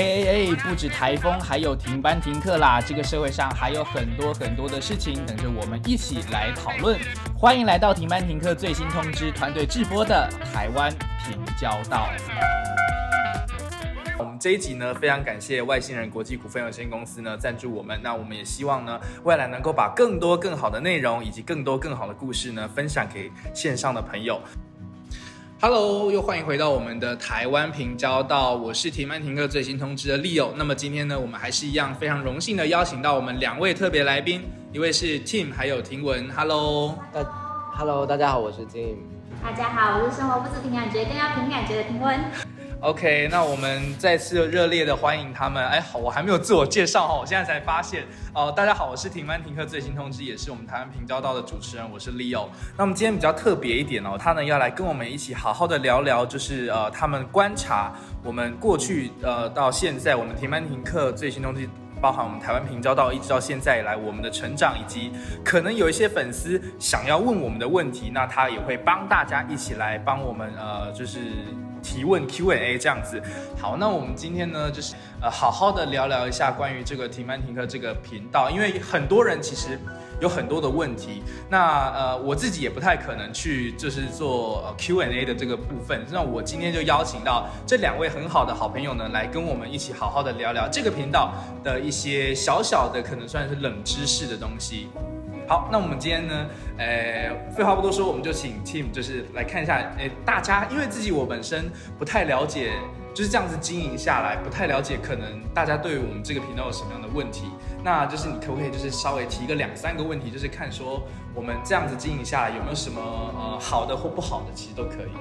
哎哎哎，不止台风，还有停班停课啦！这个社会上还有很多很多的事情等着我们一起来讨论。欢迎来到停班停课最新通知团队制播的台湾平交道。我们这一集呢，非常感谢外星人国际股份有限公司呢赞助我们。那我们也希望呢，未来能够把更多更好的内容以及更多更好的故事呢，分享给线上的朋友。Hello，又欢迎回到我们的台湾平交道，我是停班停课最新通知的 Leo。那么今天呢，我们还是一样非常荣幸的邀请到我们两位特别来宾，一位是 Tim，还有婷文。Hello，大 Hello，大家好，我是 Tim。大家好，我是生活不止凭感觉，更要凭感觉的婷文。OK，那我们再次热烈的欢迎他们。哎，好，我还没有自我介绍哈，我现在才发现。哦，大家好，我是停班停课最新通知，也是我们台湾平交道的主持人，我是 Leo。那我们今天比较特别一点哦，他呢要来跟我们一起好好的聊聊，就是呃，他们观察我们过去呃到现在，我们停班停课最新通知，包含我们台湾平交道一直到现在以来我们的成长，以及可能有一些粉丝想要问我们的问题，那他也会帮大家一起来帮我们呃，就是。提问 Q&A 这样子，好，那我们今天呢，就是呃，好好的聊聊一下关于这个停班停课这个频道，因为很多人其实有很多的问题，那呃，我自己也不太可能去就是做 Q&A 的这个部分，那我今天就邀请到这两位很好的好朋友呢，来跟我们一起好好的聊聊这个频道的一些小小的可能算是冷知识的东西。好，那我们今天呢，呃，废话不多说，我们就请 Tim 就是来看一下，诶，大家因为自己我本身不太了解，就是这样子经营下来，不太了解，可能大家对于我们这个频道有什么样的问题，那就是你可不可以就是稍微提个两三个问题，就是看说我们这样子经营下来有没有什么呃好的或不好的，其实都可以。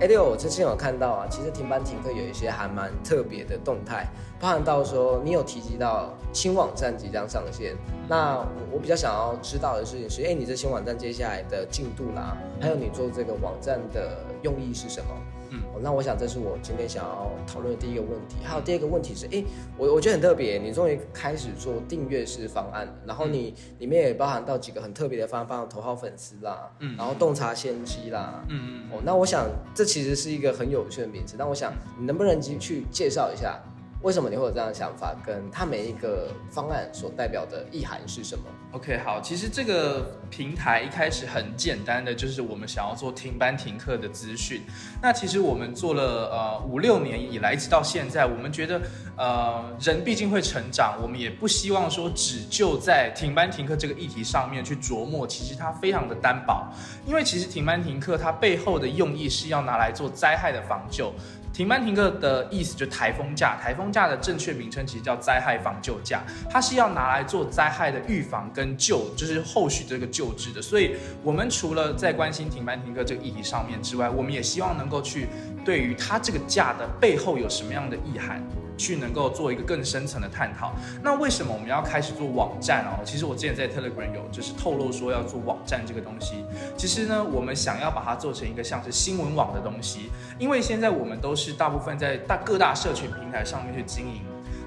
哎，六，我之前有看到啊，其实停班停课有一些还蛮特别的动态，包含到说你有提及到新网站即将上线，那我比较想要知道的事情是，哎，你这新网站接下来的进度啦，还有你做这个网站的用意是什么？嗯，那我想这是我今天想要讨论的第一个问题。还有第二个问题是，哎，我我觉得很特别，你终于开始做订阅式方案，然后你里面也包含到几个很特别的方案，包括头号粉丝啦，嗯，然后洞察先机啦，嗯嗯，哦，那我想这其实是一个很有趣的名字，但我想你能不能去介绍一下？为什么你会有这样的想法？跟它每一个方案所代表的意涵是什么？OK，好，其实这个平台一开始很简单的，就是我们想要做停班停课的资讯。那其实我们做了呃五六年以来，直到现在，我们觉得呃人毕竟会成长，我们也不希望说只就在停班停课这个议题上面去琢磨。其实它非常的单薄，因为其实停班停课它背后的用意是要拿来做灾害的防救。停班停课的意思就台风假，台风假的正确名称其实叫灾害防救假，它是要拿来做灾害的预防跟救，就是后续这个救治的。所以，我们除了在关心停班停课这个议题上面之外，我们也希望能够去对于它这个假的背后有什么样的意涵。去能够做一个更深层的探讨。那为什么我们要开始做网站哦？其实我之前在 Telegram 有就是透露说要做网站这个东西。其实呢，我们想要把它做成一个像是新闻网的东西，因为现在我们都是大部分在大各大社群平台上面去经营。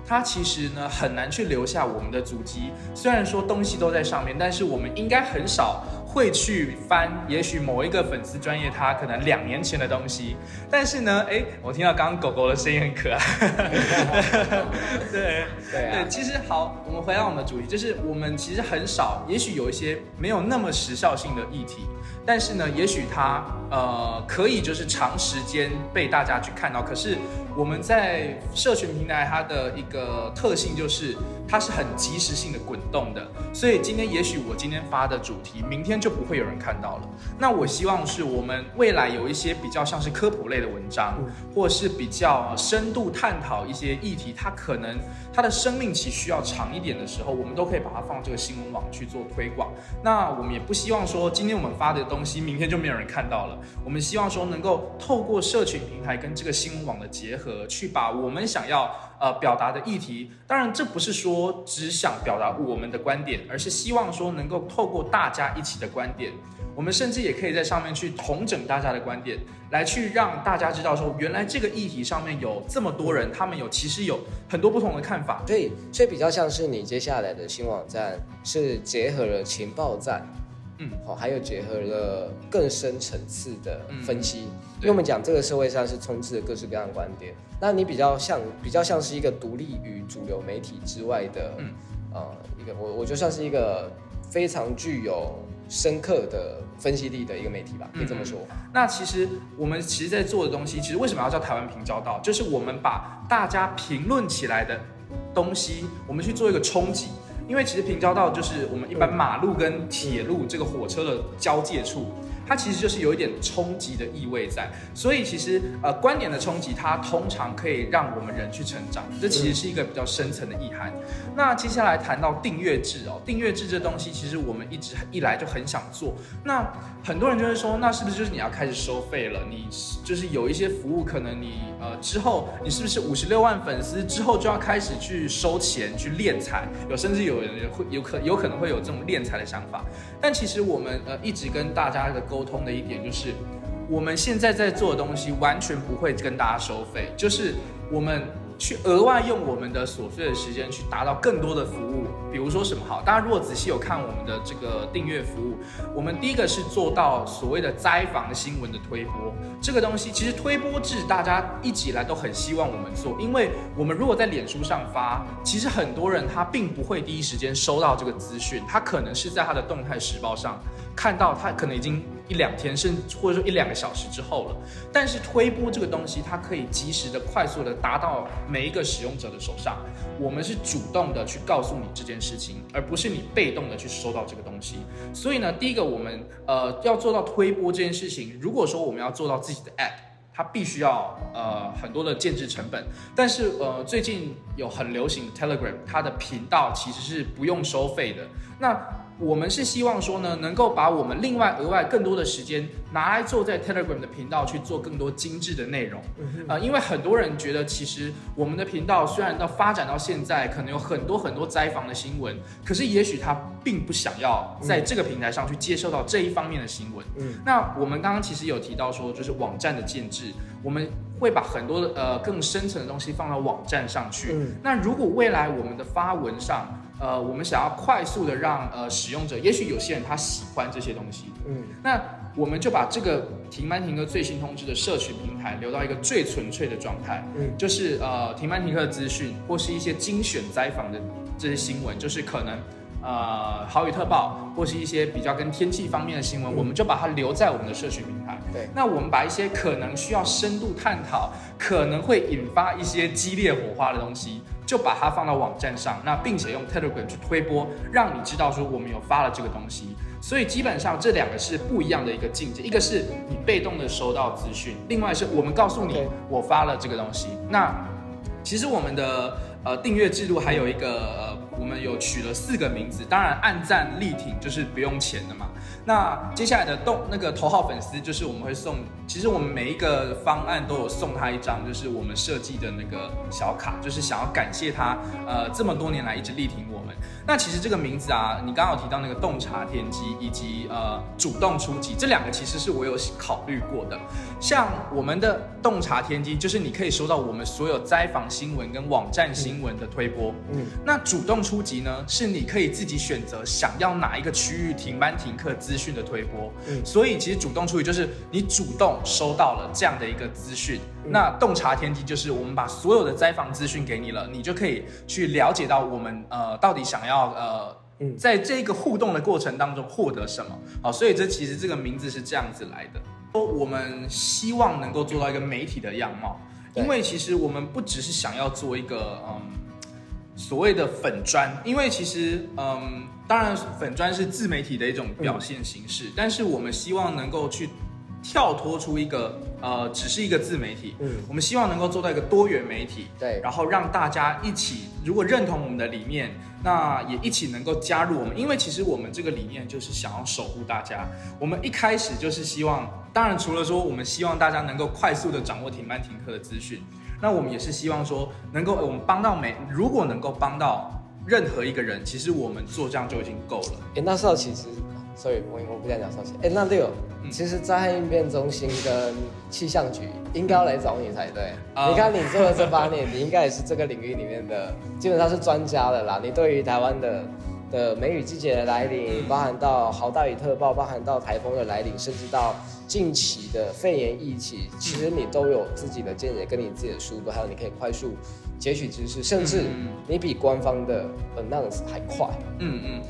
它其实呢很难去留下我们的足迹。虽然说东西都在上面，但是我们应该很少会去翻。也许某一个粉丝专业，他可能两年前的东西。但是呢，哎，我听到刚刚狗狗的声音很可爱。对对对，其实好，我们回到我们的主题，就是我们其实很少，也许有一些没有那么时效性的议题。但是呢，也许它呃可以就是长时间被大家去看到。可是我们在社群平台，它的一个特性就是它是很及时性的滚动的。所以今天也许我今天发的主题，明天就不会有人看到了。那我希望是我们未来有一些比较像是科普类的文章，或是比较深度探讨一些议题，它可能它的生命期需要长一点的时候，我们都可以把它放这个新闻网去做推广。那我们也不希望说今天我们发的东东西明天就没有人看到了。我们希望说能够透过社群平台跟这个新闻网的结合，去把我们想要呃表达的议题，当然这不是说只想表达我们的观点，而是希望说能够透过大家一起的观点，我们甚至也可以在上面去统整大家的观点，来去让大家知道说原来这个议题上面有这么多人，他们有其实有很多不同的看法。对，所以比较像是你接下来的新网站是结合了情报站。嗯嗯，好，还有结合了更深层次的分析。嗯因为我们讲这个社会上是充斥着各式各样的观点，那你比较像比较像是一个独立于主流媒体之外的，嗯呃，一个我我就算是一个非常具有深刻的分析力的一个媒体吧，可以这么说。那其实我们其实在做的东西，其实为什么要叫台湾平交道？就是我们把大家评论起来的东西，我们去做一个冲击。因为其实平交道就是我们一般马路跟铁路这个火车的交界处，它其实就是有一点冲击的意味在。所以其实呃观点的冲击，它通常可以让我们人去成长，这其实是一个比较深层的意涵。那接下来谈到订阅制哦，订阅制这东西，其实我们一直一来就很想做。那很多人就会说，那是不是就是你要开始收费了？你就是有一些服务，可能你呃之后你是不是五十六万粉丝之后就要开始去收钱去敛财？有甚至有人会有可有可能会有这种敛财的想法。但其实我们呃一直跟大家的沟沟通的一点就是，我们现在在做的东西完全不会跟大家收费，就是我们。去额外用我们的琐碎的时间去达到更多的服务，比如说什么好？大家如果仔细有看我们的这个订阅服务，我们第一个是做到所谓的灾防新闻的推播，这个东西其实推播制大家一直以来都很希望我们做，因为我们如果在脸书上发，其实很多人他并不会第一时间收到这个资讯，他可能是在他的动态时报上看到，他可能已经一两天，甚至或者说一两个小时之后了。但是推播这个东西，它可以及时的、快速的达到。每一个使用者的手上，我们是主动的去告诉你这件事情，而不是你被动的去收到这个东西。所以呢，第一个我们呃要做到推播这件事情，如果说我们要做到自己的 app，它必须要呃很多的建制成本。但是呃最近有很流行的 Telegram，它的频道其实是不用收费的。那我们是希望说呢，能够把我们另外额外更多的时间拿来做在 Telegram 的频道去做更多精致的内容，呃，因为很多人觉得其实我们的频道虽然到发展到现在，可能有很多很多灾防的新闻，可是也许他并不想要在这个平台上去接受到这一方面的新闻。嗯，那我们刚刚其实有提到说，就是网站的建制，我们会把很多的呃更深层的东西放到网站上去。嗯，那如果未来我们的发文上，呃，我们想要快速的让呃使用者，也许有些人他喜欢这些东西，嗯，那我们就把这个停班停课最新通知的社群平台留到一个最纯粹的状态，嗯，就是呃停班停课的资讯或是一些精选灾访的这些新闻，就是可能呃好雨特报或是一些比较跟天气方面的新闻，我们就把它留在我们的社群平台，对，那我们把一些可能需要深度探讨，可能会引发一些激烈火花的东西。就把它放到网站上，那并且用 Telegram 去推播，让你知道说我们有发了这个东西。所以基本上这两个是不一样的一个境界，一个是你被动的收到资讯，另外是我们告诉你我发了这个东西。那其实我们的呃订阅制度还有一个呃，我们有取了四个名字，当然暗赞力挺就是不用钱的嘛。那接下来的动那个头号粉丝就是我们会送，其实我们每一个方案都有送他一张，就是我们设计的那个小卡，就是想要感谢他，呃，这么多年来一直力挺我们。那其实这个名字啊，你刚刚有提到那个洞察天机以及呃主动出击这两个，其实是我有考虑过的。像我们的洞察天机，就是你可以收到我们所有灾访新闻跟网站新闻的推播。嗯，那主动出击呢，是你可以自己选择想要哪一个区域停班停课资讯的推播。嗯，所以其实主动出击就是你主动收到了这样的一个资讯。那洞察天机就是我们把所有的灾防资讯给你了，你就可以去了解到我们呃到底想要呃在这个互动的过程当中获得什么。好，所以这其实这个名字是这样子来的。说我们希望能够做到一个媒体的样貌，因为其实我们不只是想要做一个嗯所谓的粉砖，因为其实嗯当然粉砖是自媒体的一种表现形式，但是我们希望能够去跳脱出一个呃只是一个自媒体，嗯，我们希望能够做到一个多元媒体，对，然后让大家一起如果认同我们的理念。那也一起能够加入我们，因为其实我们这个理念就是想要守护大家。我们一开始就是希望，当然除了说我们希望大家能够快速的掌握停班停课的资讯，那我们也是希望说能够我们帮到每，如果能够帮到任何一个人，其实我们做这样就已经够了。哎，那时候其实，sorry，我我不想讲少奇。哎，那六，其实灾害应变中心跟气象局应该要来找你才对。你看你做了这八年，你应该也是这个领域里面的，基本上是专家的啦。你对于台湾的的梅雨季节的来临，包含到豪大雨特报，包含到台风的来临，甚至到近期的肺炎疫情，其实你都有自己的见解，跟你自己的书读，还有你可以快速截取知识，甚至嗯你比官方的 announce 还快。嗯嗯，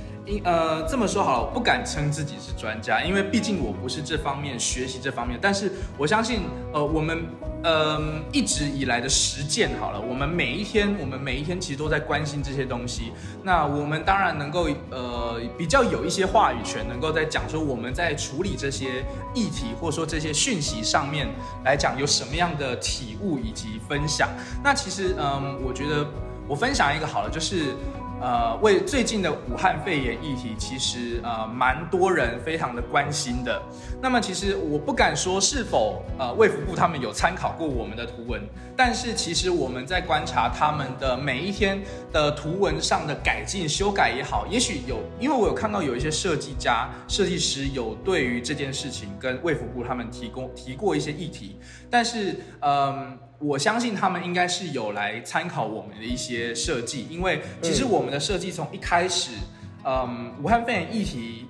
呃这么说好了，我不敢称自己是专家，因为毕竟我不是这方面学习这方面，但是我相信呃我们呃一直以来的实践好了，我们每一天我们每一天其实都在关心这些东西，那我们当然能够呃比较有一些话语权，能够在讲说我们在处理这些议题或者说这些讯息上面来讲有什么样的体悟以及分享。那其实嗯，我觉得我分享一个好了，就是。呃，为最近的武汉肺炎议题，其实呃蛮多人非常的关心的。那么其实我不敢说是否呃卫福部他们有参考过我们的图文，但是其实我们在观察他们的每一天的图文上的改进、修改也好，也许有，因为我有看到有一些设计家、设计师有对于这件事情跟卫福部他们提供提过一些议题，但是嗯。我相信他们应该是有来参考我们的一些设计，因为其实我们的设计从一开始，嗯，武汉肺炎议题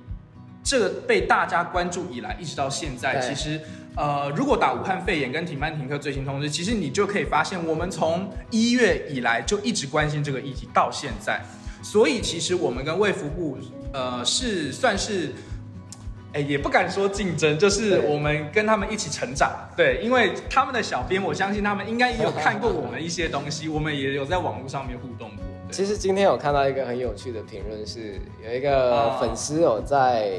这个被大家关注以来，一直到现在，其实呃，如果打武汉肺炎跟停班停课最新通知，其实你就可以发现，我们从一月以来就一直关心这个议题到现在，所以其实我们跟卫福部呃是算是。哎，也不敢说竞争，就是我们跟他们一起成长。对，因为他们的小编，我相信他们应该也有看过我们一些东西，我们也有在网络上面互动过。其实今天有看到一个很有趣的评论，是有一个啊粉丝有在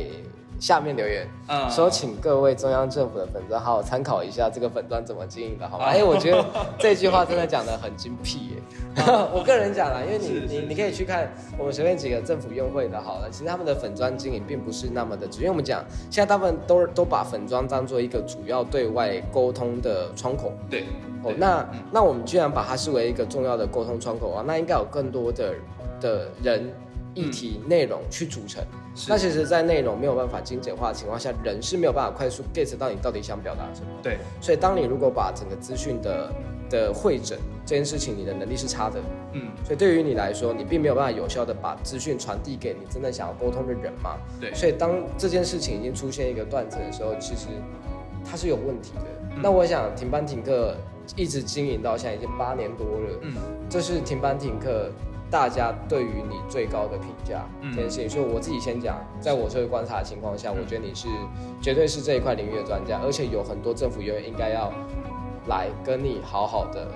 下面留言，嗯说请各位中央政府的粉砖好好参考一下这个粉砖怎么经营的，好吗？啊哎、我觉得这句话真的讲的很精辟耶。我个人讲啦，因为你你是你可以去看我们随便几个政府用会的，好了，其实他们的粉砖经营并不是那么的直，因为我们讲现在大部分都都把粉砖当做一个主要对外沟通的窗口。对，哦那嗯那我们居然把它视为一个重要的沟通窗口啊，那应该有更多的的人、议题、内容去组成。嗯那其实，在内容没有办法精简化的情况下，人是没有办法快速 get 到你到底想表达什么。对，所以，当你如果把整个资讯的的会诊这件事情，你的能力是差的，嗯，所以对于你来说，你并没有办法有效的把资讯传递给你真正想要沟通的人嘛。对，所以当这件事情已经出现一个断层的时候，其实它是有问题的。嗯那我想停班停课一直经营到现在已经八年多了，嗯，这是停班停课大家对于你最高的评价嗯这件事情。所以我自己先讲，在我这个观察的情况下，我觉得你是绝对是这一块领域的专家，而且有很多政府员应该要来跟你好好的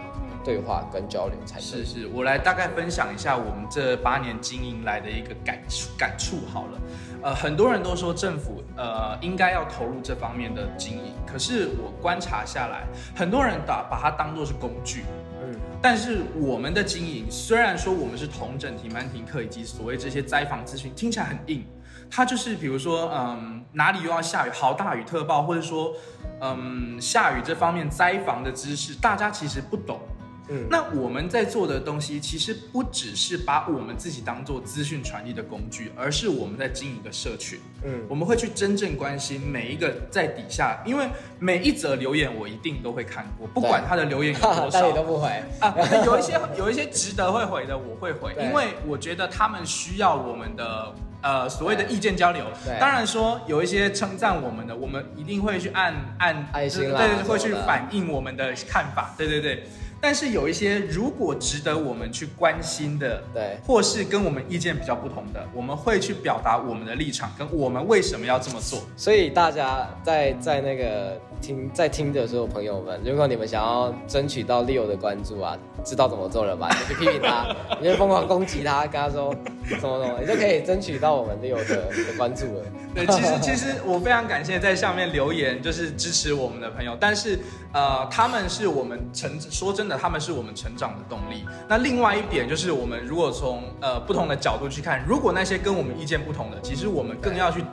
对话跟交流才对。是是，我来大概分享一下我们这八年经营来的一个感触感触好了。呃，很多人都说政府呃应该要投入这方面的经营，可是我观察下来，很多人把把它当做是工具。但是我们的经营，虽然说我们是同整停班停课以及所谓这些灾防资讯，听起来很硬，它就是比如说，嗯，哪里又要下雨，好大雨特报，或者说，嗯，下雨这方面灾防的知识，大家其实不懂。嗯。那我们在做的东西，其实不只是把我们自己当做资讯传递的工具，而是我们在经营一个社群。嗯，我们会去真正关心每一个在底下，因为每一则留言我一定都会看过，不管他的留言有多少。你都不回，啊，有一些有一些值得会回的，我会回，因为我觉得他们需要我们的呃所谓的意见交流。对。当然说有一些称赞我们的，我们一定会去按按爱心啦对对，会去反映我们的看法，对对对。但是有一些如果值得我们去关心的，对，或是跟我们意见比较不同的，我们会去表达我们的立场，跟我们为什么要这么做。所以大家在在那个听在听的所有朋友们，如果你们想要争取到 Leo 的关注啊，知道怎么做了吧？你就去批评他，你就疯狂攻击他，跟他说什么什么，你就可以争取到我们 Leo 的的关注了。对，其实其实我非常感谢在下面留言就是支持我们的朋友，但是呃，他们是我们成说真的，他们是我们成长的动力。那另外一点就是，我们如果从呃不同的角度去看，如果那些跟我们意见不同的，其实我们更要去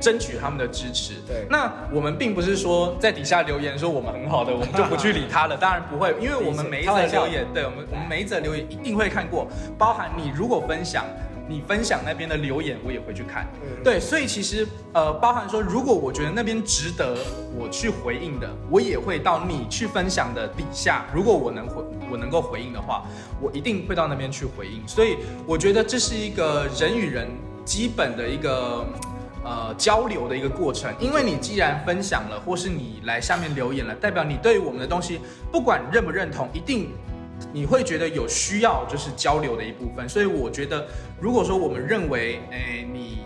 争取他们的支持。对那我们并不是说在底下留言说我们很好的，我们就不去理他了，当然不会，因为我们每一则留言，对我们我们每一则留言一定会看过，包含你如果分享。你分享那边的留言，我也会去看。嗯对，所以其实呃，包含说，如果我觉得那边值得我去回应的，我也会到你去分享的底下，如果我能回，我能够回应的话，我一定会到那边去回应。所以我觉得这是一个人与人基本的一个呃交流的一个过程。因为你既然分享了，或是你来下面留言了，代表你对于我们的东西，不管认不认同，一定你会觉得有需要就是交流的一部分。所以我觉得，如果说我们认为，哎，你。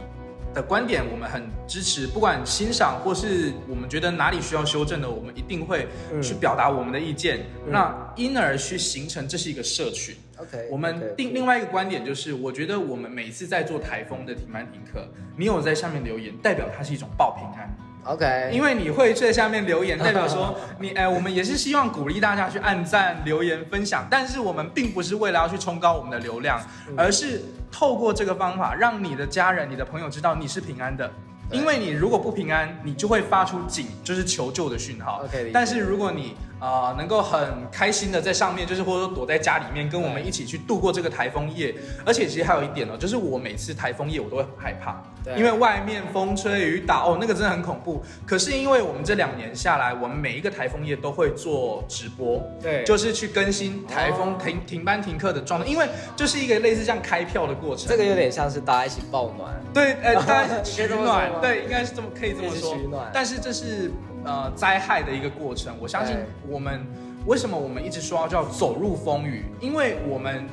的观点我们很支持，不管欣赏或是我们觉得哪里需要修正的，我们一定会去表达我们的意见。那因而去形成这是一个社群。OK，我们另另外一个观点就是，我觉得我们每次在做台风的停班停课，你有在下面留言，代表它是一种报平安。OK，因为你会在下面留言，代表说 你哎，我们也是希望鼓励大家去按赞、留言、分享，但是我们并不是为了要去冲高我们的流量，而是透过这个方法，让你的家人、你的朋友知道你是平安的。因为你如果不平安，你就会发出警，就是求救的讯号。OK，但是如果你啊能够很开心的在上面，就是或者说躲在家里面，跟我们一起去度过这个台风夜。而且其实还有一点哦，就是我每次台风夜我都会很害怕，因为外面风吹雨打哦，那个真的很恐怖。可是因为我们这两年下来，我们每一个台风夜都会做直播，对，就是去更新台风停停班停课的状态，因为就是一个类似这样开票的过程。这个有点像是大家一起抱暖，对，呃，大家 取暖。对，应该是这么可以这么说。但是这是呃灾害的一个过程。我相信我们为什么我们一直说叫走入风雨，因为我们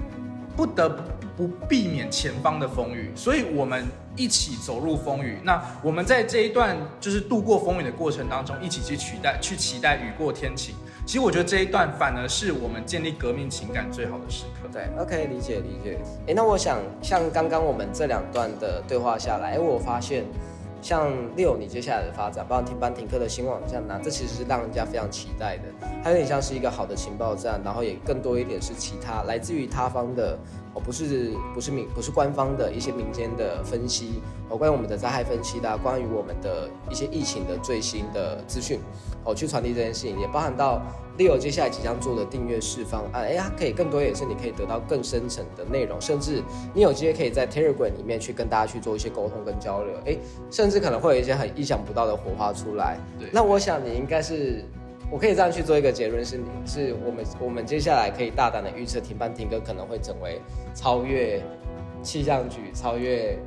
不得不避免前方的风雨，所以我们一起走入风雨。那我们在这一段就是度过风雨的过程当中，一起去取代去期待雨过天晴。其实我觉得这一段反而是我们建立革命情感最好的时刻。对，OK，理解理解。哎，那我想像刚刚我们这两段的对话下来，哎，我发现。像六，你接下来的发展，包括停班停课的新网站呐，这其实是让人家非常期待的。它有点像是一个好的情报站，然后也更多一点是其他来自于他方的，哦，不是不是民不是官方的一些民间的分析，哦，关于我们的灾害分析的，关于我们的一些疫情的最新的资讯，哦，去传递这件事情，也包含到。Leo 接下来即将做的订阅式方案，哎，它可以更多也是你可以得到更深层的内容，甚至你有机会可以在 Telegram 里面去跟大家去做一些沟通跟交流，哎，甚至可能会有一些很意想不到的火花出来。对，那我想你应该是，我可以这样去做一个结论，是你是我们我们接下来可以大胆的预测，停班停歌可能会成为超越气象局、超越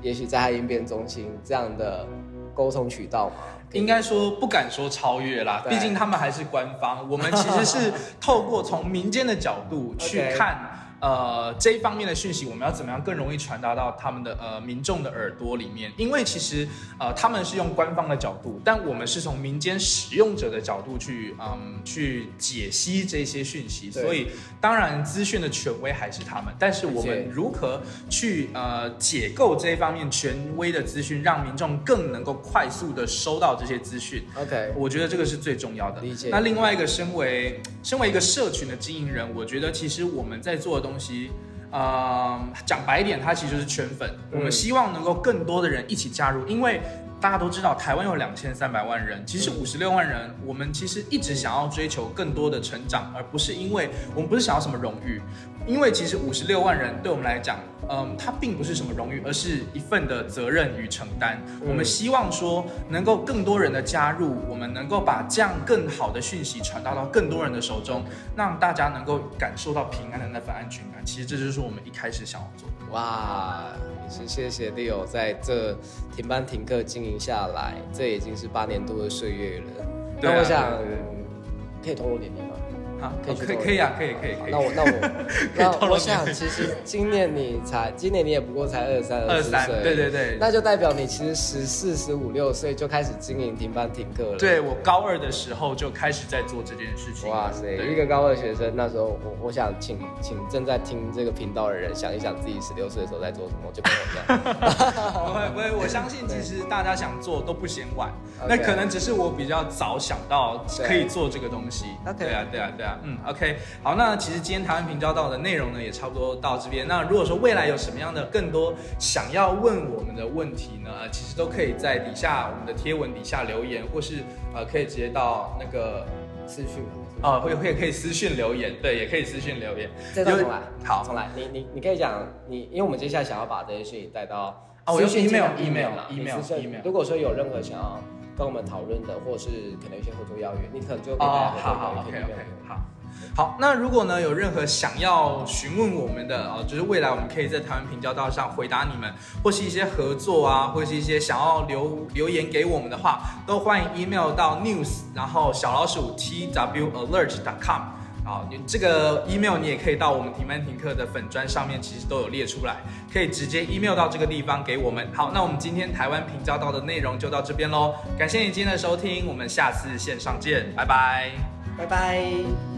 也许灾害应变中心这样的沟通渠道吗？应该说不敢说超越啦，毕竟他们还是官方。我们其实是 透过从民间的角度去看。呃，这一方面的讯息，我们要怎么样更容易传达到他们的呃民众的耳朵里面？因为其实呃他们是用官方的角度，但我们是从民间使用者的角度去嗯去解析这些讯息，所以当然资讯的权威还是他们，但是我们如何去呃解构这一方面权威的资讯，让民众更能够快速的收到这些资讯？OK，我觉得这个是最重要的。理解。那另外一个，身为身为一个社群的经营人，我觉得其实我们在做的东。东西，呃，讲白一点，它其实是圈粉。我们希望能够更多的人一起加入，因为大家都知道台湾有两千三百万人，其实五十六万人，我们其实一直想要追求更多的成长，而不是因为我们不是想要什么荣誉，因为其实五十六万人对我们来讲。嗯，它并不是什么荣誉，而是一份的责任与承担。我们希望说，能够更多人的加入，我们能够把这样更好的讯息传达到更多人的手中，让大家能够感受到平安的那份安全感。其实这就是我们一开始想要做的。哇，也是谢谢 Leo 在这停班停课经营下来，这已经是八年多的岁月了。那我想可以透露点点吗？可以可以可以啊，可以可以可以。那我那我 那我想，其实今年你才今年你也不过才二三二三岁，对对对，那就代表你其实十四十五六岁就开始经营停班停课了。对我高二的时候就开始在做这件事情。哇塞，一个高二学生，那时候我我想请请正在听这个频道的人想一想自己十六岁的时候在做什么，就跟我一样。不会不会，我相信其实大家想做都不嫌晚，那可能只是我比较早想到可以做这个东西。对啊对啊对啊。嗯，OK，好，那其实今天台湾平交道的内容呢，也差不多到这边。那如果说未来有什么样的更多想要问我们的问题呢，其实都可以在底下我们的贴文底下留言，或是呃可以直接到那个私讯，哦，会会可以私信留言，对，也可以私信留言。再重来，好，重来。你你你可以讲你，因为我们接下来想要把这些讯息带到啊，我用 email，email，email，email。如果说有任何想要跟我们讨论的，或是可能一些合作邀约，你可能就哦，好好，OK OK，好。好，那如果呢有任何想要询问我们的哦，就是未来我们可以在台湾平交道上回答你们，或是一些合作啊，或是一些想要留留言给我们的话，都欢迎 email 到 news，然后小老鼠 t w alert dot com。好，你这个 email 你也可以到我们停班停课的粉砖上面，其实都有列出来，可以直接 email 到这个地方给我们。好，那我们今天台湾平交道的内容就到这边喽，感谢你今天的收听，我们下次线上见，拜拜。拜拜。